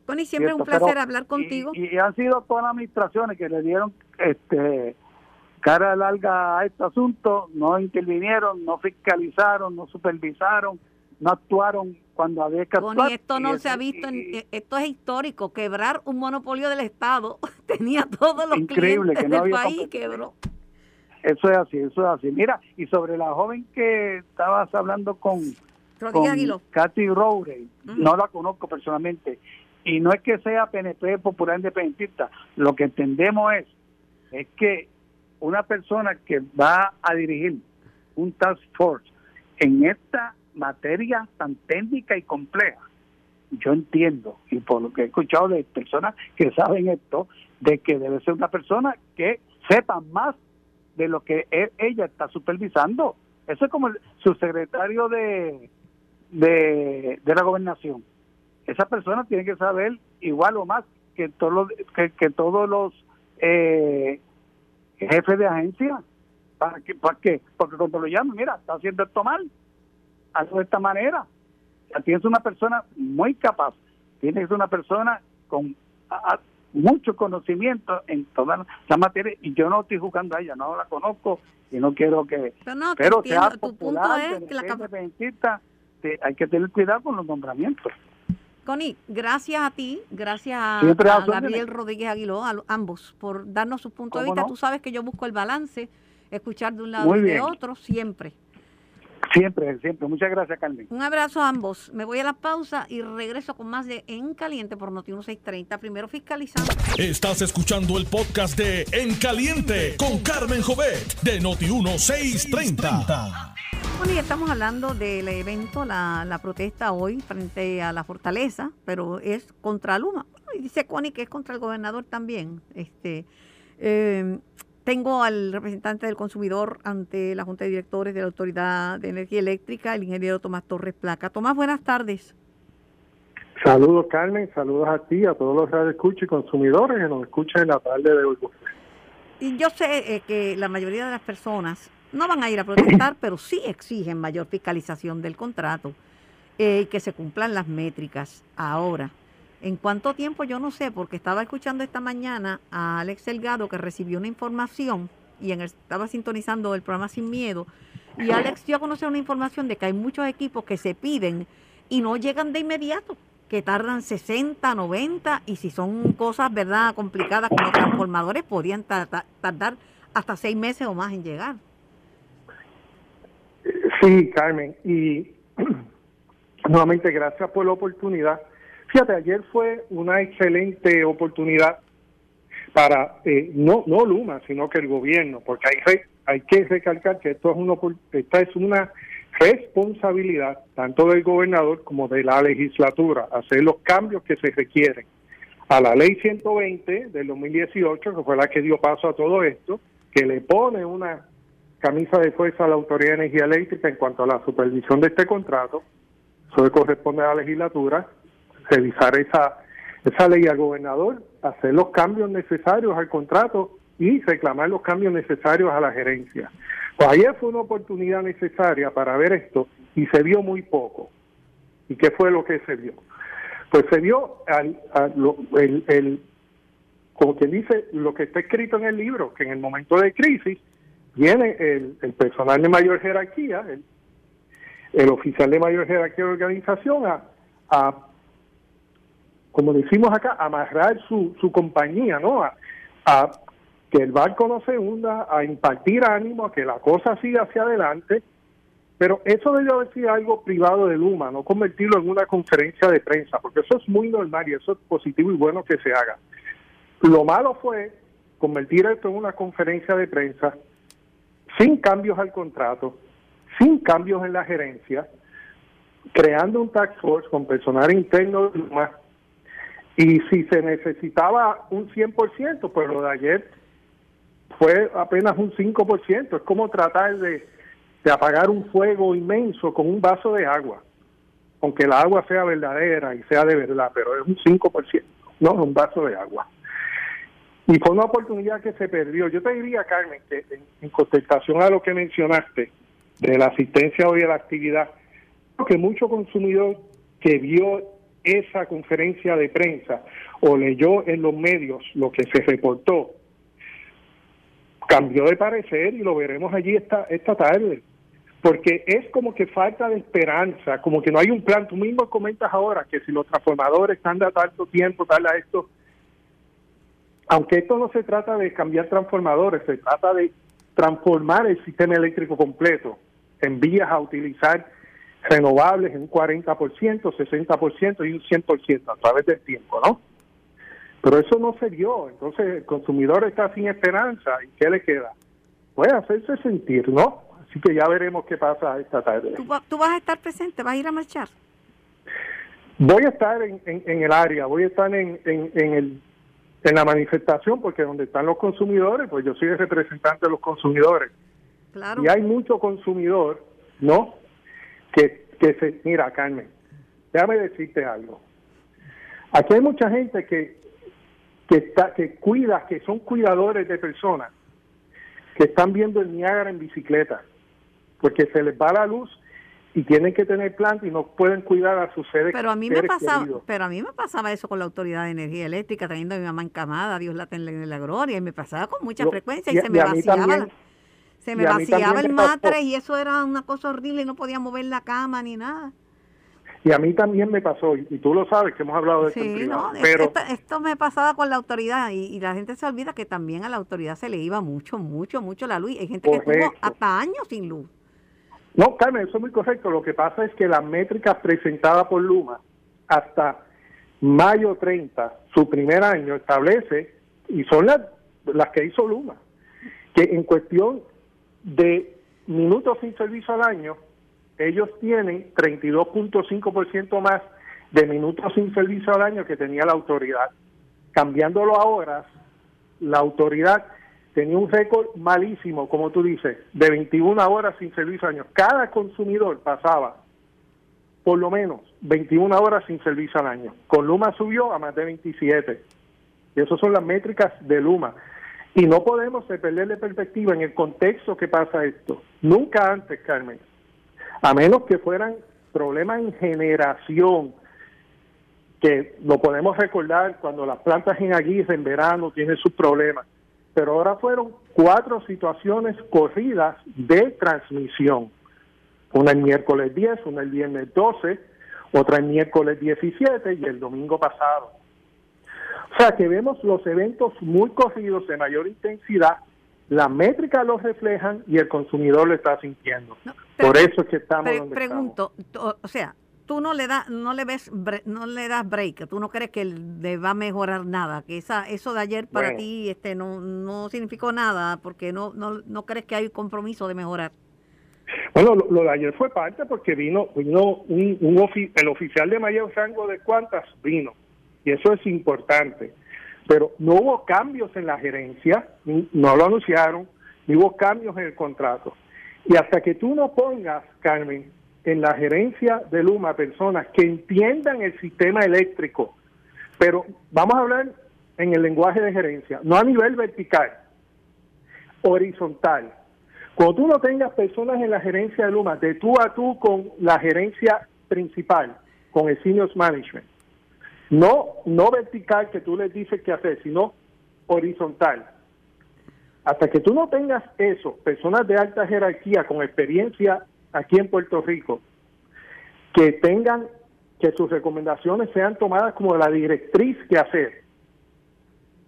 Connie, siempre es un placer hablar contigo. Y, han sido todas las administraciones que le dieron este cara larga a este asunto, no intervinieron, no fiscalizaron, no supervisaron, no actuaron cuando había que actuar. esto no se ha visto, e, esto es histórico, quebrar un monopolio del Estado, tenía todos los increíble, clientes del país quebró. Eso es así, eso es así. Mira, y sobre la joven que estabas hablando con, con Katy Rowley, no la conozco personalmente, y no es que sea PNP popular independentista, lo que entendemos es, es que una persona que va a dirigir un task force en esta materia tan técnica y compleja, yo entiendo, y por lo que he escuchado de personas que saben esto, de que debe ser una persona que sepa más de lo que e, ella está supervisando. Eso es como el subsecretario de, de, la gobernación. Esa persona tiene que saber igual o más que todos los, que, todos los eh, jefes de agencia. ¿Para qué? ¿Para qué? Porque cuando lo llaman, mira, está haciendo esto mal de esta manera. tienes una persona muy capaz, tienes una persona con mucho conocimiento en toda la materia y yo no estoy jugando a ella, no la conozco y no quiero que... Pero, sea popular, que la hay que tener cuidado con los nombramientos. Connie, gracias a ti, gracias a, Gabriel Rodríguez Aguiló, a ambos, por darnos su punto de vista. Tú sabes que yo busco el balance, escuchar de un lado y de otro, siempre. Siempre, siempre. Muchas gracias, Carmen. Un abrazo a ambos. Me voy a la pausa y regreso con más de En Caliente por Noti 1630. Primero fiscalizando. Estás escuchando el podcast de En Caliente con Carmen Jovet de Noti 1630. Bueno, y estamos hablando del evento, la, la protesta hoy frente a la fortaleza, pero es contra Luma. y dice Connie que es contra el gobernador también. Este, eh, tengo al representante del consumidor ante la Junta de Directores de la Autoridad de Energía Eléctrica, el ingeniero Tomás Torres Placa. Tomás, buenas tardes. Saludos, Carmen. Saludos a ti, a todos los que escuchan y consumidores que nos escuchan en la tarde de hoy. Y yo sé eh, que la mayoría de las personas no van a ir a protestar, pero sí exigen mayor fiscalización del contrato eh, y que se cumplan las métricas. Ahora, ¿en cuánto tiempo? Yo no sé, porque estaba escuchando esta mañana a Alex Delgado que recibió una información y en estaba sintonizando el programa Sin Miedo. Y Alex dio a conocer una información de que hay muchos equipos que se piden y no llegan de inmediato que tardan 60, 90 y si son cosas, ¿verdad?, complicadas como transformadores, podrían tardar hasta seis meses o más en llegar. Sí, Carmen, y nuevamente gracias por la oportunidad. Fíjate, ayer fue una excelente oportunidad para, eh, no, no Luma, sino que el gobierno, porque hay, hay que recalcar que esto es una, esta es una responsabilidad tanto del gobernador como de la legislatura hacer los cambios que se requieren a la ley 120 del 2018, que fue la que dio paso a todo esto, que le pone una camisa de fuerza a la Autoridad de Energía Eléctrica en cuanto a la supervisión de este contrato. Eso le corresponde a la legislatura, revisar esa, esa ley al gobernador, hacer los cambios necesarios al contrato y reclamar los cambios necesarios a la gerencia. Pues ayer fue una oportunidad necesaria para ver esto y se vio muy poco. ¿Y qué fue lo que se vio? Pues se vio al, el, como quien dice, lo que está escrito en el libro, que en el momento de crisis viene el, el personal de mayor jerarquía, el, el, oficial de mayor jerarquía de organización a, a como decimos acá, amarrar su, su compañía, ¿no? A, que el barco no se hunda, a impartir ánimo, a que la cosa siga hacia adelante, pero eso debe haber sido algo privado de Luma, no convertirlo en una conferencia de prensa, porque eso es muy normal y eso es positivo y bueno que se haga. Lo malo fue convertir esto en una conferencia de prensa sin cambios al contrato, sin cambios en la gerencia, creando un tax force con personal interno de Luma, y si se necesitaba un 100%, pues lo de ayer fue apenas un 5%. Es como tratar de, apagar un fuego inmenso con un vaso de agua, aunque la agua sea verdadera y sea de verdad, pero es un 5%, no un vaso de agua. Y fue una oportunidad que se perdió. Yo te diría, Carmen, que en, contestación a lo que mencionaste de la asistencia hoy a la actividad, que mucho consumidor que vio esa conferencia de prensa o leyó en los medios lo que se reportó, cambió de parecer y lo veremos allí esta, esta tarde. Porque es como que falta de esperanza, como que no hay un plan. Tú mismo comentas ahora que si los transformadores están de tanto tiempo, tal a esto. Aunque esto no se trata de cambiar transformadores, se trata de transformar el sistema eléctrico completo en vías a utilizar renovables en un 40%, 60% y un 100% a través del tiempo, ¿no? Pero eso no se dio, entonces el consumidor está sin esperanza y ¿qué le queda? Puede hacerse sentir, ¿no? Así que ya veremos qué pasa esta tarde. ¿Tú, vas a estar presente? ¿Vas a ir a marchar? Voy a estar en, en, el área, voy a estar en, en, en, el, en la manifestación porque donde están los consumidores, pues yo soy el representante de los consumidores. Claro. Y hay mucho consumidor, ¿no? Que, que se... Mira, Carmen, déjame decirte algo. Aquí hay mucha gente que que, está, que cuida, que son cuidadores de personas, que están viendo el Niágara en bicicleta, porque se les va la luz y tienen que tener planta y no pueden cuidar a sus seres pero a mí me pasaba pero a mí me pasaba eso con la autoridad de energía eléctrica teniendo a mi mamá encamada Dios la tenga en la gloria y me pasaba con mucha frecuencia y, se me vaciaba se me vaciaba el matre y eso era una cosa horrible y no podía mover la cama ni nada y a mí también me pasó, y tú lo sabes que hemos hablado de esto pero... Esto, me pasaba con la autoridad y, la gente se olvida que también a la autoridad se le iba mucho, mucho, mucho la luz. Hay gente que estuvo hasta años sin luz. No, Carmen, eso es muy correcto. Lo que pasa es que las métricas presentadas por Luma hasta mayo 30, su primer año, establece, y son las, las que hizo Luma, que en cuestión de minutos sin servicio al año, ellos tienen 32.5% más de minutos sin servicio al año que tenía la autoridad. Cambiándolo a horas, la autoridad tenía un récord malísimo, como tú dices, de 21 horas sin servicio al año. Cada consumidor pasaba por lo menos 21 horas sin servicio al año. Con Luma subió a más de 27. Y esas son las métricas de Luma. Y no podemos perderle perspectiva en el contexto que pasa esto. Nunca antes, Carmen, a menos que fueran problemas en generación, que lo podemos recordar cuando las plantas en Aguirre en verano tienen sus problemas, pero ahora fueron cuatro situaciones corridas de transmisión. Una el miércoles 10, una el viernes 12, otra el miércoles 17 y el domingo pasado. O sea que vemos los eventos muy corridos de mayor intensidad, las métricas los reflejan y el consumidor lo está sintiendo. Por eso es que estamos donde Pregunto, o sea, tú no le das no le ves no le das break, tú no crees que le va a mejorar nada, que esa eso de ayer para ti este no no significó nada porque no no no crees que hay compromiso de mejorar. Bueno, lo, de ayer fue parte porque vino vino un, un el oficial de mayor rango de cuántas vino y eso es importante. Pero no hubo cambios en la gerencia, no lo anunciaron, ni hubo cambios en el contrato. Y hasta que tú no pongas, Carmen, en la gerencia de Luma personas que entiendan el sistema eléctrico, pero vamos a hablar en el lenguaje de gerencia, no a nivel vertical, horizontal. Cuando tú no tengas personas en la gerencia de Luma de tú a tú con la gerencia principal, con el senior management, no, no vertical que tú les dices qué hacer, sino horizontal. Hasta que tú no tengas eso, personas de alta jerarquía con experiencia aquí en Puerto Rico, que tengan que sus recomendaciones sean tomadas como la directriz que hacer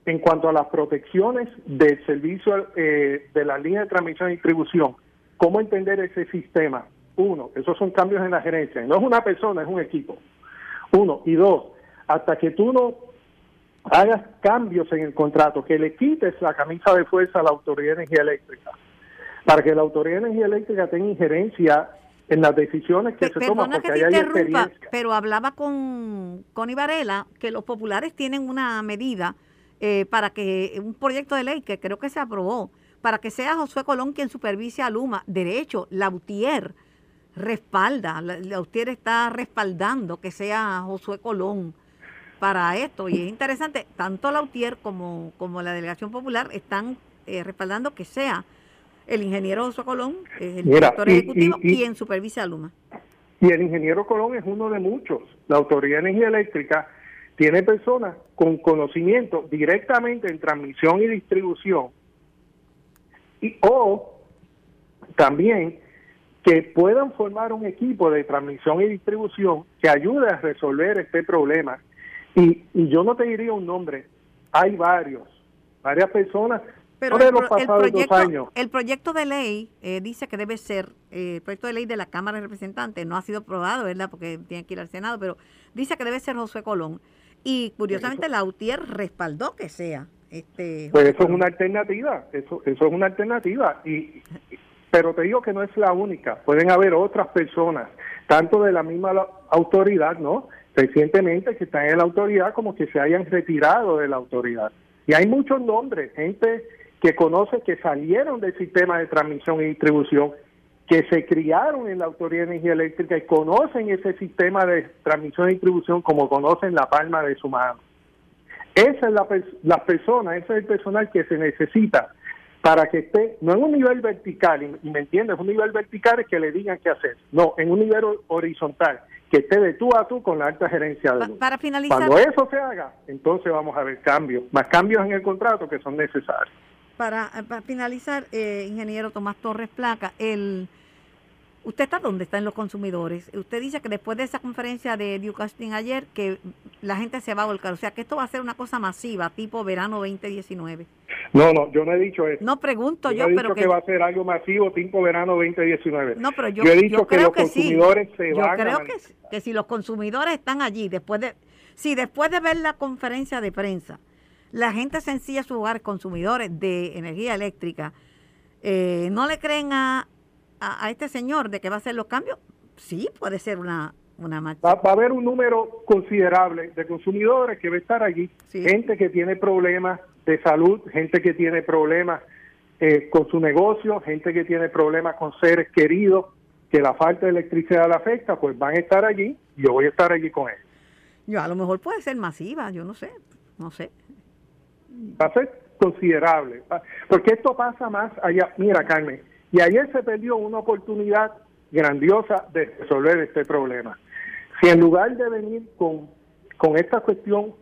en cuanto a las protecciones del servicio eh, de la línea de transmisión y distribución, cómo entender ese sistema. Uno, esos son cambios en la gerencia. No es una persona, es un equipo. Uno. Y dos, hasta que tú no hagas cambios en el contrato, que le quites la camisa de fuerza a la Autoridad de Energía Eléctrica, para que la Autoridad de Energía Eléctrica tenga injerencia en las decisiones que se toman, porque que hay experiencia. Pero hablaba con, con Ibarela que los populares tienen una medida eh, para que un proyecto de ley que creo que se aprobó, para que sea Josué Colón quien supervise a Luma. Derecho, Lautier respalda, Lautier está respaldando que sea Josué Colón para esto. Y es interesante, tanto Lautier como, como la Delegación Popular están eh, respaldando que sea el ingeniero José Colón, el director ejecutivo, quien supervisa a Luma. Y el ingeniero Colón es uno de muchos. La Autoridad de Energía Eléctrica tiene personas con conocimiento directamente en transmisión y distribución y o también que puedan formar un equipo de transmisión y distribución que ayude a resolver este problema y, yo no te diría un nombre, hay varios, varias personas pero el, proyecto, años. el proyecto de ley eh, dice que debe ser, eh, el proyecto de ley de la Cámara de Representantes no ha sido aprobado, ¿verdad? Porque tiene que ir al Senado, pero dice que debe ser Josué Colón. Y curiosamente la UTIER respaldó que sea. Este, pues eso es una alternativa, eso, eso es una alternativa. Y, pero te digo que no es la única, pueden haber otras personas, tanto de la misma autoridad, ¿no? Recientemente que están en la autoridad como que se hayan retirado de la autoridad. Y hay muchos nombres, gente que conoce que salieron del sistema de transmisión y distribución, que se criaron en la Autoridad de Energía Eléctrica y conocen ese sistema de transmisión y distribución como conocen la palma de su mano. Esa es la, la persona, ese es el personal que se necesita para que esté, no en un nivel vertical, y, me entiendes, un nivel vertical es que le digan qué hacer, no, en un nivel horizontal, que esté de tú a tú con la alta gerencia de luz. Para finalizar. Cuando eso se haga, entonces vamos a ver cambios, más cambios en el contrato que son necesarios. Para, finalizar, eh, ingeniero Tomás Torres Placa, el ¿Usted está dónde están los consumidores? Usted dice que después de esa conferencia de Newcasting ayer, que la gente se va a volcar. O sea, que esto va a ser una cosa masiva, tipo verano 2019. No, no, yo no he dicho eso. No pregunto yo, he dicho pero que, va a ser algo masivo, tipo verano 2019. No, pero yo, he dicho que los consumidores se van Yo creo que, que si los consumidores están allí, después de, si después de ver la conferencia de prensa, la gente sencilla su hogar, consumidores de energía eléctrica, eh, no le creen a, a, este señor de que va a hacer los cambios, Sí, puede ser una, una marcha. Va, va a haber un número considerable de consumidores que va a estar allí. Sí. Gente que tiene problemas de salud, gente que tiene problemas eh, con su negocio, gente que tiene problemas con seres queridos, que la falta de electricidad le afecta, pues van a estar allí. Yo voy a estar allí con ellos. Yo, a lo mejor puede ser masiva, yo no sé, no sé. va a ser considerable. Porque esto pasa más allá. Mira, Carmen, y ayer se perdió una oportunidad grandiosa de resolver este problema. Si en lugar de venir con, con esta cuestión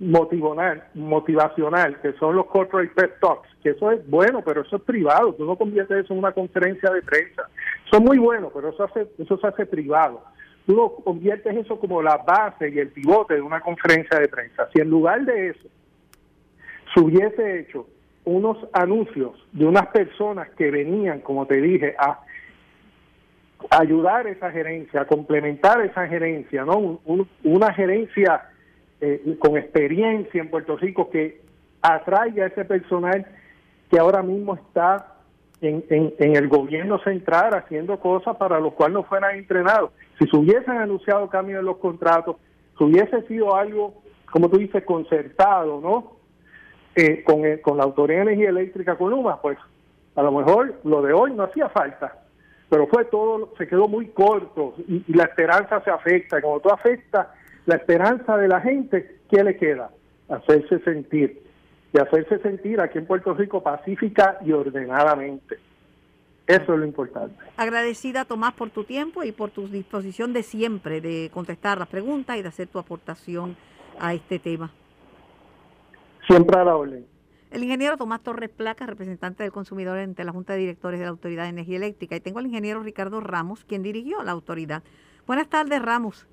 motivacional, motivacional, que son los corporate pep talks, que eso es bueno, pero eso es privado, tú no conviertes eso en una conferencia de prensa. Son muy buenos, pero eso, hace, eso se hace privado. Tú no conviertes eso como la base y el pivote de una conferencia de prensa. Si en lugar de eso se hubiese hecho unos anuncios de unas personas que venían, como te dije, a ayudar esa gerencia, a complementar esa gerencia, ¿no? Un- un- una gerencia eh, con experiencia en Puerto Rico que atraiga a ese personal que ahora mismo está en, en, el gobierno central haciendo cosas para los cuales no fueran entrenados. Si se hubiesen anunciado cambios en los contratos, si hubiese sido algo, como tú dices, concertado, ¿no? Eh, con, el- con la Autoridad de Energía Eléctrica con Luma, pues a lo mejor lo de hoy no hacía falta, pero fue todo, se quedó muy corto y, y la esperanza se afecta. Como tú afecta la esperanza de la gente, ¿qué le queda? Hacerse sentir. Y hacerse sentir aquí en Puerto Rico pacífica y ordenadamente. Eso es lo importante. Agradecida, Tomás, por tu tiempo y por tu disposición de siempre de contestar las preguntas y de hacer tu aportación a este tema. Siempre a la orden. El ingeniero Tomás Torres Placa, representante del consumidor ante la Junta de Directores de la Autoridad de Energía Eléctrica. Y tengo al ingeniero Ricardo Ramos, quien dirigió la autoridad. Buenas tardes, Ramos.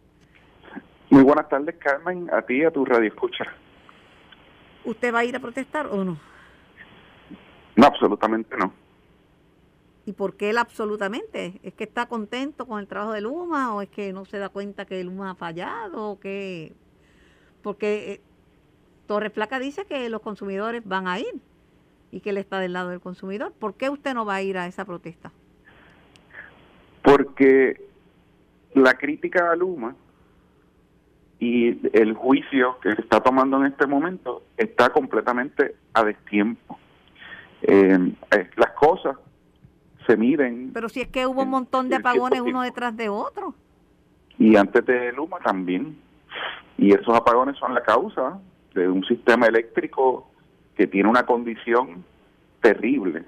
Muy buenas tardes, Carmen, a ti y a tu radio escucha. ¿Usted va a ir a protestar o no? No, absolutamente no. ¿Y por qué él absolutamente? ¿Es que está contento con el trabajo de Luma o es que no se da cuenta que Luma ha fallado o que porque eh, Torres Placa dice que los consumidores van a ir y que él está del lado del consumidor. ¿Por qué usted no va a ir a esa protesta? Porque la crítica a Luma y el juicio que se está tomando en este momento está completamente a destiempo. Eh, eh, las cosas se miden Pero si es que hubo un montón de apagones uno detrás de otro. y antes de Luma también. Y esos apagones son la causa de un sistema eléctrico que tiene una condición terrible.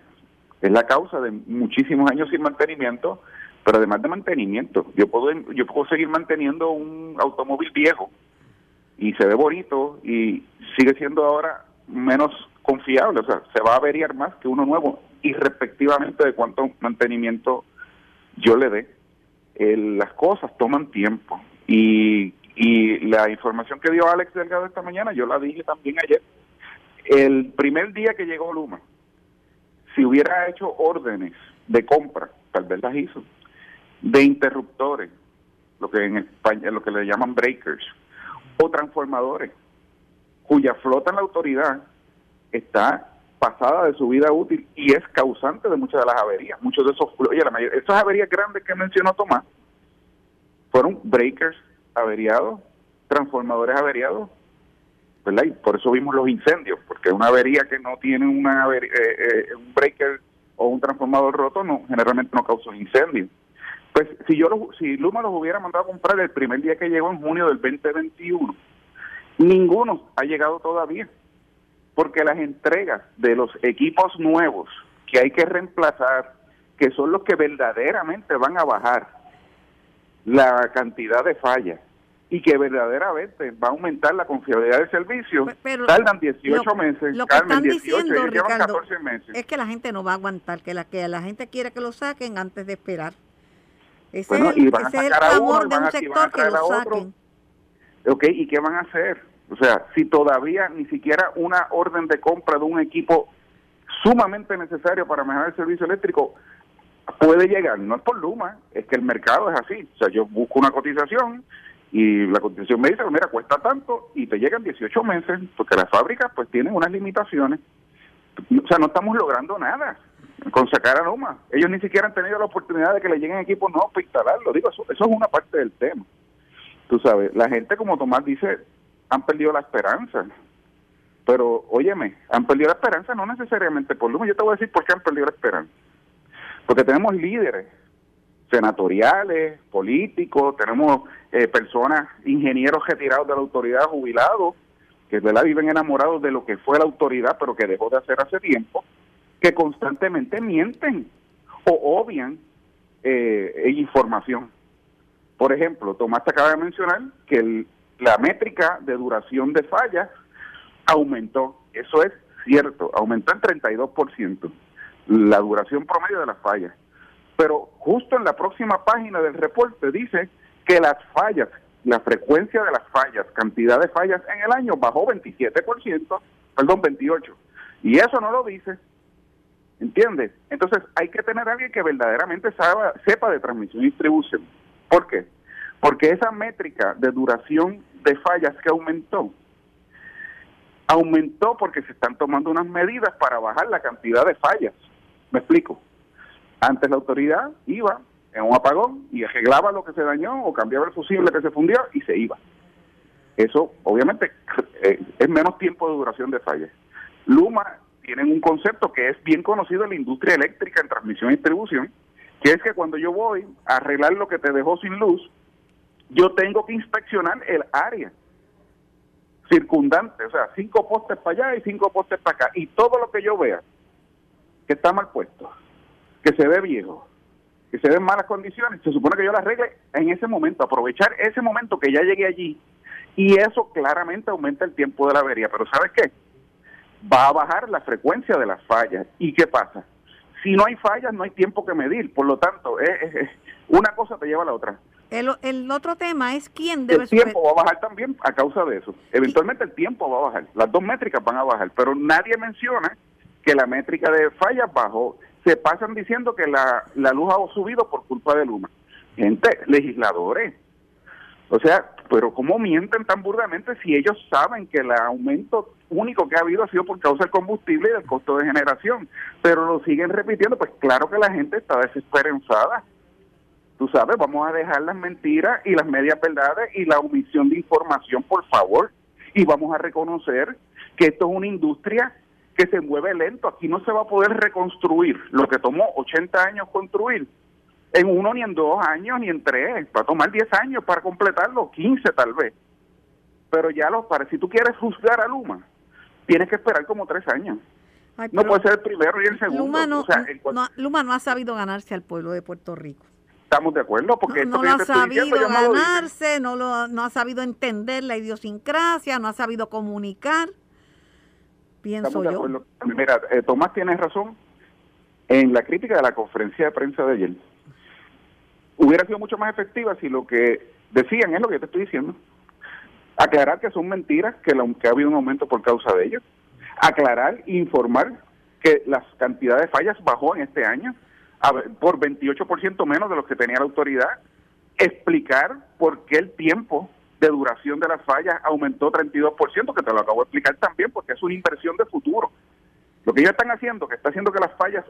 Es la causa de muchísimos años sin mantenimiento, pero además de mantenimiento, yo puedo yo puedo seguir manteniendo un automóvil viejo y se ve bonito y sigue siendo ahora menos confiable, o sea, se va a averiar más que uno nuevo, irrespectivamente de cuánto mantenimiento yo le dé. El- las cosas toman tiempo y, y la información que dio Alex Delgado esta mañana, yo la dije también ayer. El primer día que llegó Luma, si hubiera hecho órdenes de compra, tal vez las hizo, de interruptores, lo que en España, lo que le llaman breakers, o transformadores, cuya flota en la autoridad está pasada de su vida útil y es causante de muchas de las averías. Muchos de esos, oye, la mayoría, esas averías grandes que mencionó Tomás fueron breakers averiados, transformadores averiados, ¿verdad? Y por eso vimos los incendios, porque una avería que no tiene una averi- eh, eh, un breaker o un transformador roto no generalmente no causa un incendio. Pues si yo los- si Luma los hubiera mandado a comprar el primer día que llegó en junio del 2021, ninguno ha llegado todavía, porque las entregas de los equipos nuevos que hay que reemplazar, que son los que verdaderamente van a bajar la cantidad de fallas y que verdaderamente va a aumentar la confiabilidad del servicio, pero tardan 18 lo- meses, lo que Carmen, están 18, diciendo, ellos llevan Ricardo, 14 meses. Es que la gente no va a aguantar, que la, que la gente quiere que lo saquen antes de esperar. Ese Bueno, es el, y van a ese es el sacar a uno, de van un a- a sector que lo a otro. saquen. Ok, ¿y qué van a hacer? O sea, si todavía ni siquiera una orden de compra de un equipo sumamente necesario para mejorar el servicio eléctrico puede llegar, no es por Luma, es que el mercado es así. O sea, yo busco una cotización y la cotización me dice, mira, cuesta tanto y te llegan 18 meses, porque las fábricas pues tienen unas limitaciones. O sea, no estamos logrando nada. Con sacar a Luma. Ellos ni siquiera han tenido la oportunidad de que le lleguen equipos nuevos para instalarlo. Digo, eso, eso es una parte del tema. Tú sabes, la gente, como Tomás dice, han perdido la esperanza. Pero, óyeme, han perdido la esperanza no necesariamente por Luma. Yo te voy a decir por qué han perdido la esperanza. Porque tenemos líderes senatoriales, políticos, tenemos eh, personas, ingenieros retirados de la autoridad, jubilados, que ¿verdad? viven enamorados de lo que fue la autoridad, pero que dejó de hacer hace tiempo, que constantemente mienten o obvian eh, información. Por ejemplo, Tomás te acaba de mencionar que la métrica de duración de fallas aumentó. Eso es cierto, aumentó en 32% la duración promedio de las fallas. Pero justo en la próxima página del reporte dice que las fallas, la frecuencia de las fallas, cantidad de fallas en el año bajó 27%, perdón, 28%. Y eso no lo dice. ¿Entiendes? Entonces hay que tener a alguien que verdaderamente sepa de transmisión y distribución. ¿Por qué? Porque esa métrica de duración de fallas que aumentó, aumentó porque se están tomando unas medidas para bajar la cantidad de fallas. ¿Me explico? Antes la autoridad iba en un apagón y arreglaba lo que se dañó o cambiaba el fusible que se fundió y se iba. Eso, obviamente, eh, es menos tiempo de duración de fallas. Luma tienen un concepto que es bien conocido en la industria eléctrica en transmisión y distribución, que es que cuando yo voy a arreglar lo que te dejó sin luz, yo tengo que inspeccionar el área circundante, o sea, cinco postes para allá y cinco postes para acá, y todo lo que yo vea que está mal puesto, que se ve viejo, que se ve en malas condiciones, se supone que yo la arregle en ese momento, aprovechar ese momento que ya llegué allí, y eso claramente aumenta el tiempo de la avería, pero ¿sabes qué? Va a bajar la frecuencia de las fallas, ¿y qué pasa? Si no hay fallas, no hay tiempo que medir, por lo tanto, es, una cosa te lleva a la otra. El, el otro tema es quién debe... El tiempo va a bajar también a causa de eso. Eventualmente el tiempo va a bajar, las dos métricas van a bajar, pero nadie menciona que la métrica de fallas bajó. Se pasan diciendo que la, la luz ha subido por culpa de Luma. Gente, legisladores. O sea, pero ¿cómo mienten tan burdamente si ellos saben que el aumento único que ha habido ha sido por causa del combustible y del costo de generación? Pero lo siguen repitiendo, pues claro que la gente está desesperanzada. Tú sabes, vamos a dejar las mentiras y las medias verdades y la omisión de información, por favor. Y vamos a reconocer que esto es una industria que se mueve lento. Aquí no se va a poder reconstruir lo que tomó 80 años construir en uno, ni en dos años, ni en tres. Va a tomar 10 años para completarlo, 15 tal vez. Pero ya los para si tú quieres juzgar a Luma, tienes que esperar como tres años. no puede ser el primero y el segundo. Luma no, ha sabido ganarse al pueblo de Puerto Rico. Estamos de acuerdo, porque no, lo ha sabido ganarse, no, lo, no ha sabido entender la idiosincrasia, no ha sabido comunicar pienso yo. Mira, eh, Tomás tiene razón en la crítica de la conferencia de prensa de ayer. Hubiera sido mucho más efectiva si lo que decían es lo que yo te estoy diciendo. Aclarar que son mentiras, que, que ha habido un aumento por causa de ellos. Aclarar informar que las cantidades de fallas bajó en este año por 28% menos de lo que tenía la autoridad. Explicar por qué el tiempo de duración de las fallas aumentó 32%, que te lo acabo de explicar también, porque es una inversión de futuro. Lo que ellos están haciendo, que está haciendo que las fallas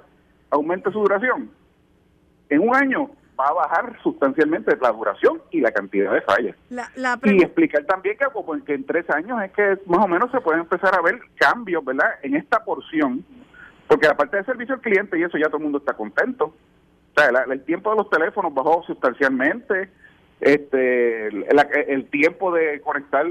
aumente su duración, en un año va a bajar sustancialmente la duración y la cantidad de fallas. y explicar también que, pues, que en tres años es que más o menos se pueden empezar a ver cambios, ¿verdad? En esta porción, porque aparte de servicio al cliente y eso ya todo el mundo está contento. O sea, el tiempo de los teléfonos bajó sustancialmente, este el, tiempo de conectar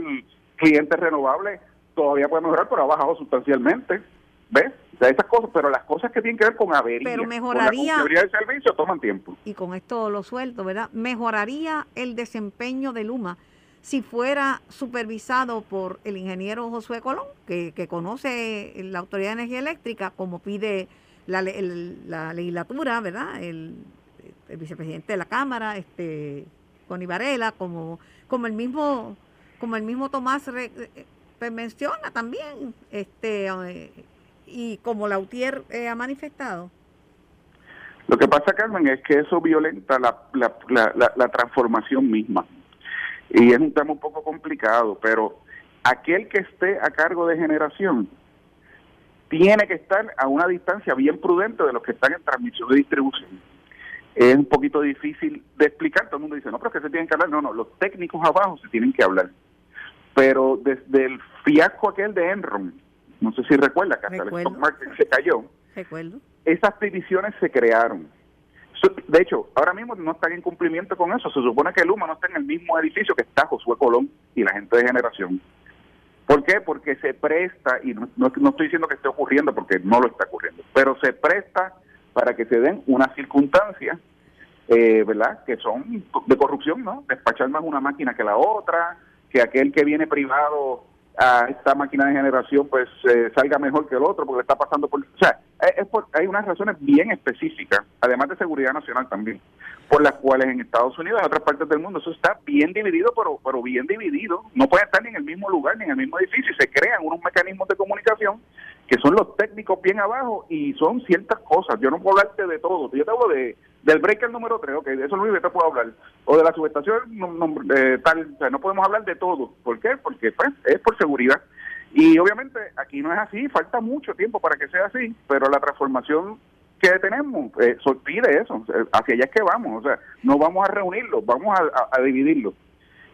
clientes renovables todavía puede mejorar, pero ha bajado sustancialmente. ¿Ves? O sea, esas cosas, pero las cosas que tienen que ver con avería, pero mejoraría, con la del servicio toman tiempo. Y con esto lo suelto, ¿verdad? Mejoraría el desempeño de Luma si fuera supervisado por el ingeniero Josué Colón, que, que conoce la Autoridad de Energía Eléctrica, como pide la, la legislatura, ¿verdad? El, el, vicepresidente de la Cámara, este con Ibarela, como, como el mismo, como el mismo Tomás pues, menciona también, este eh, y como Lautier eh, ha manifestado. Lo que pasa, Carmen, es que eso violenta la, la, la, la, transformación misma. Y es un tema un poco complicado, pero aquel que esté a cargo de generación tiene que estar a una distancia bien prudente de los que están en transmisión y distribución. Es un poquito difícil de explicar, todo el mundo dice, no, pero que se tienen que hablar, no, no, los técnicos abajo se tienen que hablar. Pero desde el fiasco aquel de Enron, no sé si recuerda que hasta el stock market se cayó, Recuerdo. esas divisiones se crearon. De hecho, ahora mismo no están en cumplimiento con eso. Se supone que Luma no está en el mismo edificio que está Josué Colón y la gente de generación. ¿Por qué? Porque se presta, y no, no, estoy diciendo que esté ocurriendo porque no lo está ocurriendo, pero se presta para que se den unas circunstancias, eh, ¿verdad?, que son de corrupción, ¿no? Despachar más una máquina que la otra, que aquel que viene privado a esta máquina de generación pues eh, salga mejor que el otro porque está pasando por... O sea, es hay unas razones bien específicas, además de seguridad nacional también, por las cuales en Estados Unidos y en otras partes del mundo eso está bien dividido, pero, pero bien dividido. No puede estar ni en el mismo lugar ni en el mismo edificio se crean unos mecanismos de comunicación que son los técnicos bien abajo y son ciertas cosas. Yo no puedo hablarte de todo. Yo te hablo de del breaker número 3, ok, de eso no te puedo hablar. O de la subestación eh, tal, o sea, no podemos hablar de todo. ¿Por qué? Porque pues, es por seguridad. Y obviamente aquí no es así, falta mucho tiempo para que sea así, pero la transformación que tenemos eh, pide eso, hacia allá es que vamos, o sea, no vamos a reunirlos, vamos a, a dividirlos.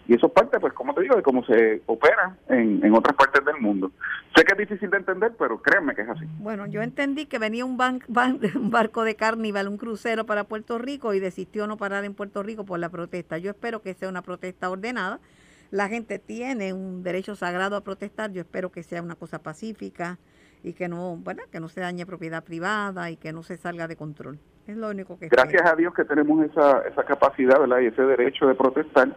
Y eso es parte, pues, como te digo, de cómo se opera en, en otras partes del mundo. Sé que es difícil de entender, pero créanme que es así. Bueno, yo entendí que venía un, un barco de carnival, un crucero para Puerto Rico y desistió no parar en Puerto Rico por la protesta. Yo espero que sea una protesta ordenada. La gente tiene un derecho sagrado a protestar. Yo espero que sea una cosa pacífica y que no, bueno, que no se dañe propiedad privada y que no se salga de control. Es lo único que Gracias a Dios que tenemos esa, esa capacidad, ¿verdad? Y ese derecho de protestar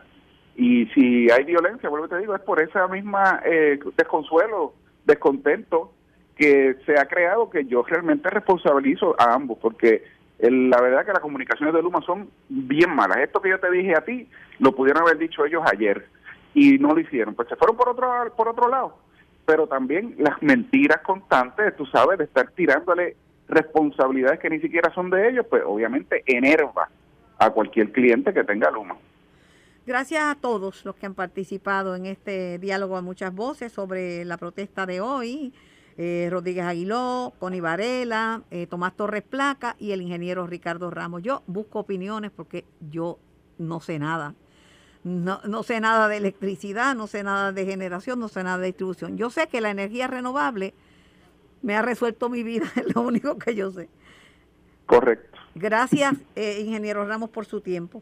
y si hay violencia, vuelvo te digo, es por esa misma eh, desconsuelo, descontento que se ha creado que yo realmente responsabilizo a ambos, porque la verdad que las comunicaciones de Luma son bien malas. Esto que yo te dije a ti, lo pudieron haber dicho ellos ayer y no lo hicieron. Pues se fueron por otro, por otro lado. Pero también las mentiras constantes, tú sabes, de estar tirándole responsabilidades que ni siquiera son de ellos, pues obviamente enerva a cualquier cliente que tenga Luma. Gracias a todos los que han participado en este diálogo a muchas voces sobre la protesta de hoy. Eh, Rodríguez Aguiló, Connie Varela, eh, Tomás Torres Placa y el ingeniero Ricardo Ramos. Yo busco opiniones porque yo no sé nada. No, no sé nada de electricidad, no sé nada de generación, no sé nada de distribución. Yo sé que la energía renovable me ha resuelto mi vida, es lo único que yo sé. Correcto. Gracias, eh, ingeniero Ramos, por su tiempo.